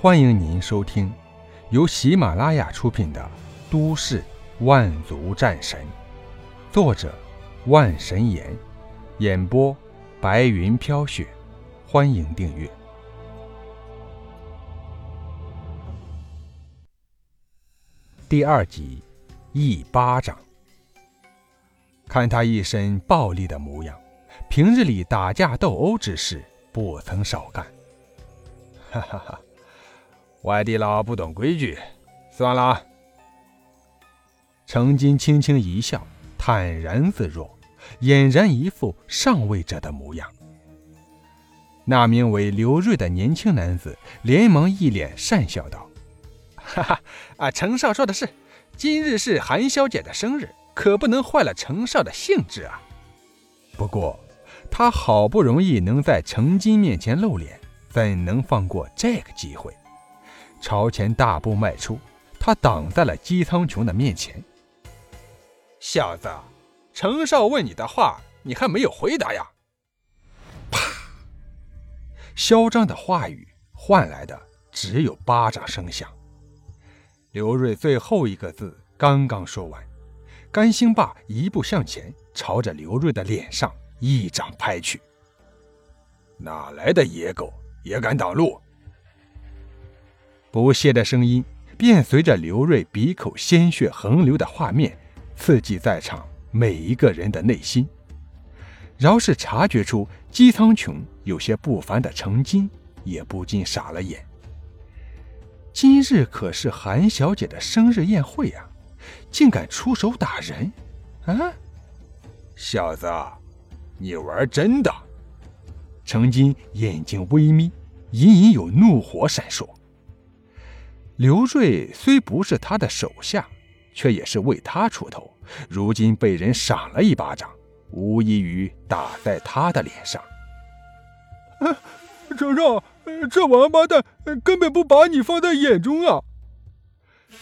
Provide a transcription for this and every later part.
欢迎您收听由喜马拉雅出品的《都市万族战神》，作者万神岩，演播白云飘雪。欢迎订阅第二集。一巴掌，看他一身暴力的模样，平日里打架斗殴之事不曾少干。哈哈哈，外地佬不懂规矩，算了。程金轻轻一笑，坦然自若，俨然一副上位者的模样。那名为刘瑞的年轻男子连忙一脸讪笑道：“ 哈哈，啊，程少说的是。”今日是韩小姐的生日，可不能坏了程少的兴致啊！不过，他好不容易能在程金面前露脸，怎能放过这个机会？朝前大步迈出，他挡在了姬苍穹的面前。小子，程少问你的话，你还没有回答呀？啪！嚣张的话语换来的只有巴掌声响。刘瑞最后一个字刚刚说完，甘兴霸一步向前，朝着刘瑞的脸上一掌拍去。哪来的野狗，也敢挡路？不屑的声音便随着刘瑞鼻口鲜血横流的画面，刺激在场每一个人的内心。饶是察觉出姬苍穹有些不凡的程金，也不禁傻了眼。今日可是韩小姐的生日宴会呀，竟敢出手打人！啊，小子，你玩真的？程金眼睛微眯，隐隐有怒火闪烁。刘瑞虽不是他的手下，却也是为他出头。如今被人赏了一巴掌，无异于打在他的脸上。程少。这王八蛋根本不把你放在眼中啊！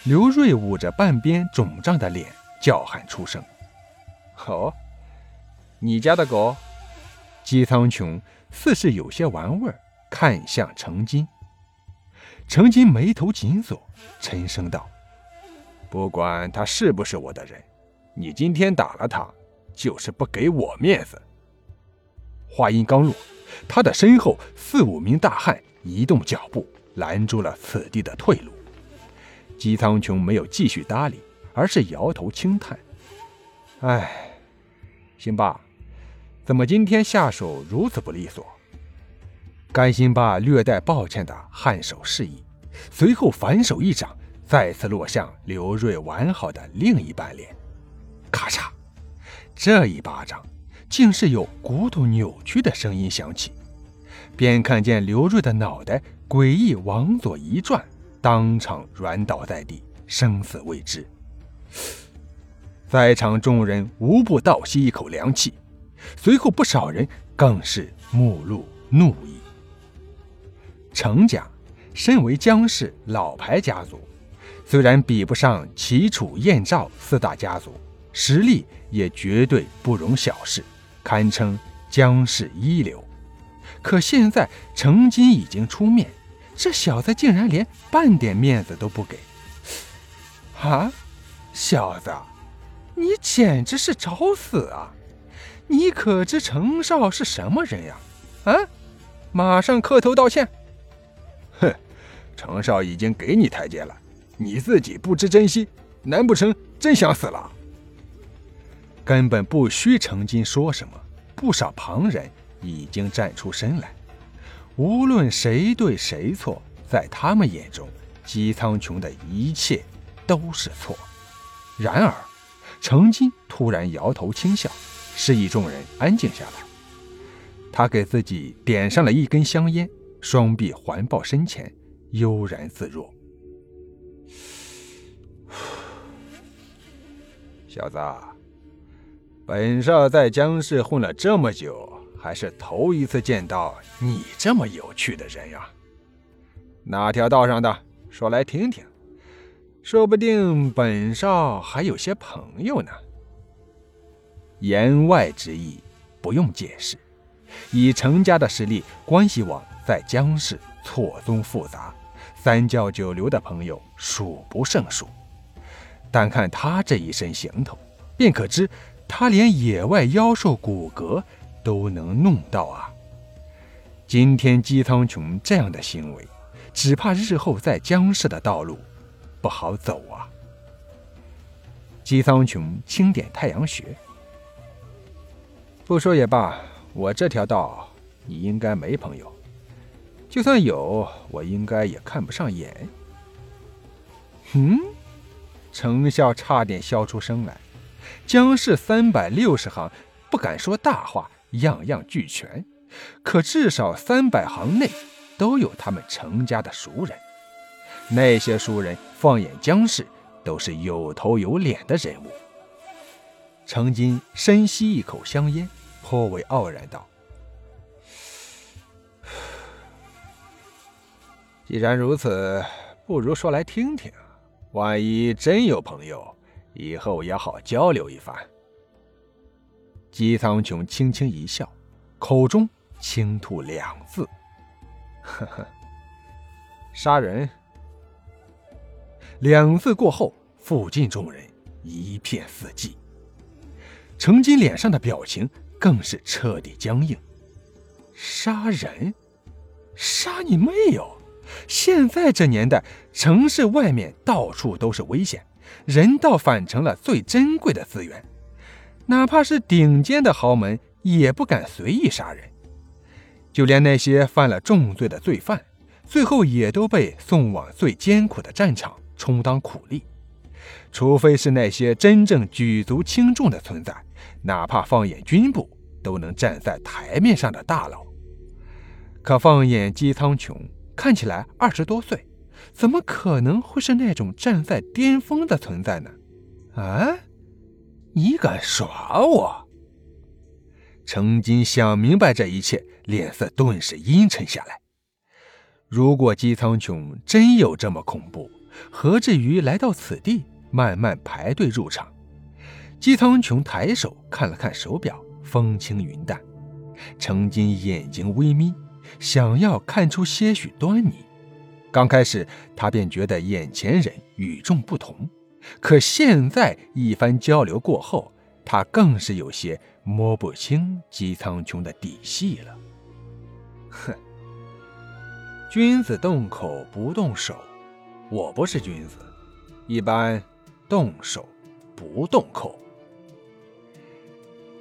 刘瑞捂着半边肿胀的脸，叫喊出声：“哦，你家的狗？”姬苍穹似是有些玩味儿，看向程金。程金眉头紧锁，沉声道：“不管他是不是我的人，你今天打了他，就是不给我面子。”话音刚落。他的身后四五名大汉移动脚步，拦住了此地的退路。姬苍穹没有继续搭理，而是摇头轻叹：“哎，辛巴，怎么今天下手如此不利索？”甘心霸略带抱歉的颔首示意，随后反手一掌再次落向刘瑞完好的另一半脸。咔嚓，这一巴掌。竟是有骨头扭曲的声音响起，便看见刘瑞的脑袋诡异往左一转，当场软倒在地，生死未知。在场众人无不倒吸一口凉气，随后不少人更是目露怒意。程家身为江氏老牌家族，虽然比不上齐楚燕赵四大家族，实力也绝对不容小视。堪称江氏一流，可现在程金已经出面，这小子竟然连半点面子都不给！啊，小子，你简直是找死啊！你可知程少是什么人呀？啊，马上磕头道歉！程少已经给你台阶了，你自己不知珍惜，难不成真想死了？根本不需程金说什么，不少旁人已经站出身来。无论谁对谁错，在他们眼中，姬苍穹的一切都是错。然而，程金突然摇头轻笑，示意众人安静下来。他给自己点上了一根香烟，双臂环抱身前，悠然自若。小子。本少在江氏混了这么久，还是头一次见到你这么有趣的人呀！哪条道上的？说来听听，说不定本少还有些朋友呢。言外之意不用解释，以程家的实力，关系网在江氏错综复杂，三教九流的朋友数不胜数。单看他这一身行头，便可知他连野外妖兽骨骼都能弄到啊！今天姬苍穹这样的行为，只怕日后在江氏的道路不好走啊！姬苍穹轻点太阳穴，不说也罢，我这条道你应该没朋友，就算有，我应该也看不上眼。嗯，程笑差点笑出声来。江氏三百六十行，不敢说大话，样样俱全。可至少三百行内都有他们程家的熟人，那些熟人放眼江氏都是有头有脸的人物。程金深吸一口香烟，颇为傲然道：“既然如此，不如说来听听，万一真有朋友，以后也好交流一番。”姬苍穹轻轻一笑，口中。轻吐两字，呵呵，杀人。两字过后，附近众人一片死寂。程金脸上的表情更是彻底僵硬。杀人？杀你妹哟！现在这年代，城市外面到处都是危险，人倒反成了最珍贵的资源。哪怕是顶尖的豪门，也不敢随意杀人。就连那些犯了重罪的罪犯，最后也都被送往最艰苦的战场充当苦力。除非是那些真正举足轻重的存在，哪怕放眼军部都能站在台面上的大佬。可放眼姬苍穹，看起来二十多岁，怎么可能会是那种站在巅峰的存在呢？啊！你敢耍我？程金想明白这一切，脸色顿时阴沉下来。如果姬苍穹真有这么恐怖，何至于来到此地，慢慢排队入场？姬苍穹抬手看了看手表，风轻云淡。程金眼睛微眯，想要看出些许端倪。刚开始他便觉得眼前人与众不同，可现在一番交流过后，他更是有些。摸不清姬苍穹的底细了。哼，君子动口不动手，我不是君子，一般动手不动口。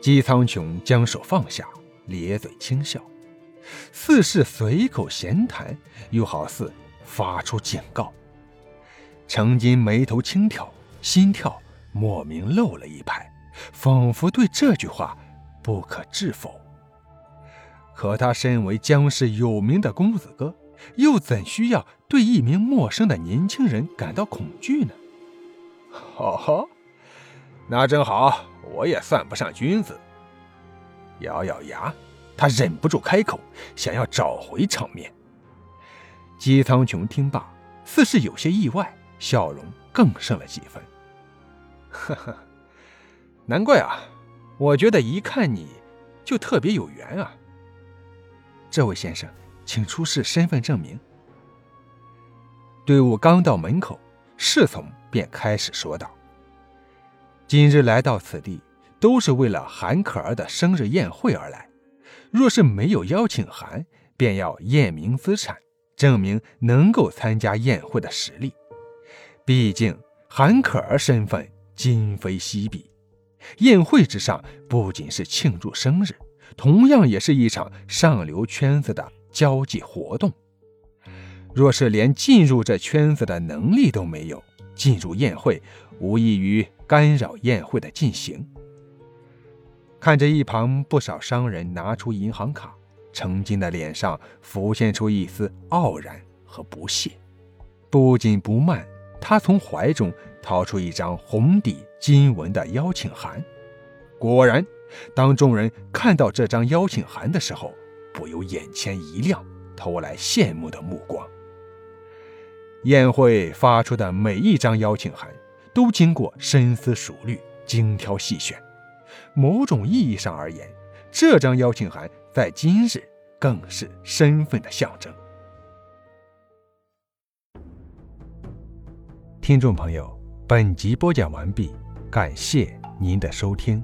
姬苍穹将手放下，咧嘴轻笑，似是随口闲谈，又好似发出警告。程金眉头轻挑，心跳莫名漏了一拍。仿佛对这句话不可置否。可他身为江氏有名的公子哥，又怎需要对一名陌生的年轻人感到恐惧呢？哦吼，那正好，我也算不上君子。咬咬牙，他忍不住开口，想要找回场面。姬苍穹听罢，似是有些意外，笑容更盛了几分。呵呵。难怪啊，我觉得一看你就特别有缘啊。这位先生，请出示身份证明。队伍刚到门口，侍从便开始说道：“今日来到此地，都是为了韩可儿的生日宴会而来。若是没有邀请函，便要验明资产，证明能够参加宴会的实力。毕竟韩可儿身份今非昔比。”宴会之上，不仅是庆祝生日，同样也是一场上流圈子的交际活动。若是连进入这圈子的能力都没有，进入宴会无异于干扰宴会的进行。看着一旁不少商人拿出银行卡，程金的脸上浮现出一丝傲然和不屑。不紧不慢，他从怀中掏出一张红底。金文的邀请函，果然，当众人看到这张邀请函的时候，不由眼前一亮，投来羡慕的目光。宴会发出的每一张邀请函，都经过深思熟虑、精挑细选。某种意义上而言，这张邀请函在今日更是身份的象征。听众朋友，本集播讲完毕，感谢您的收听。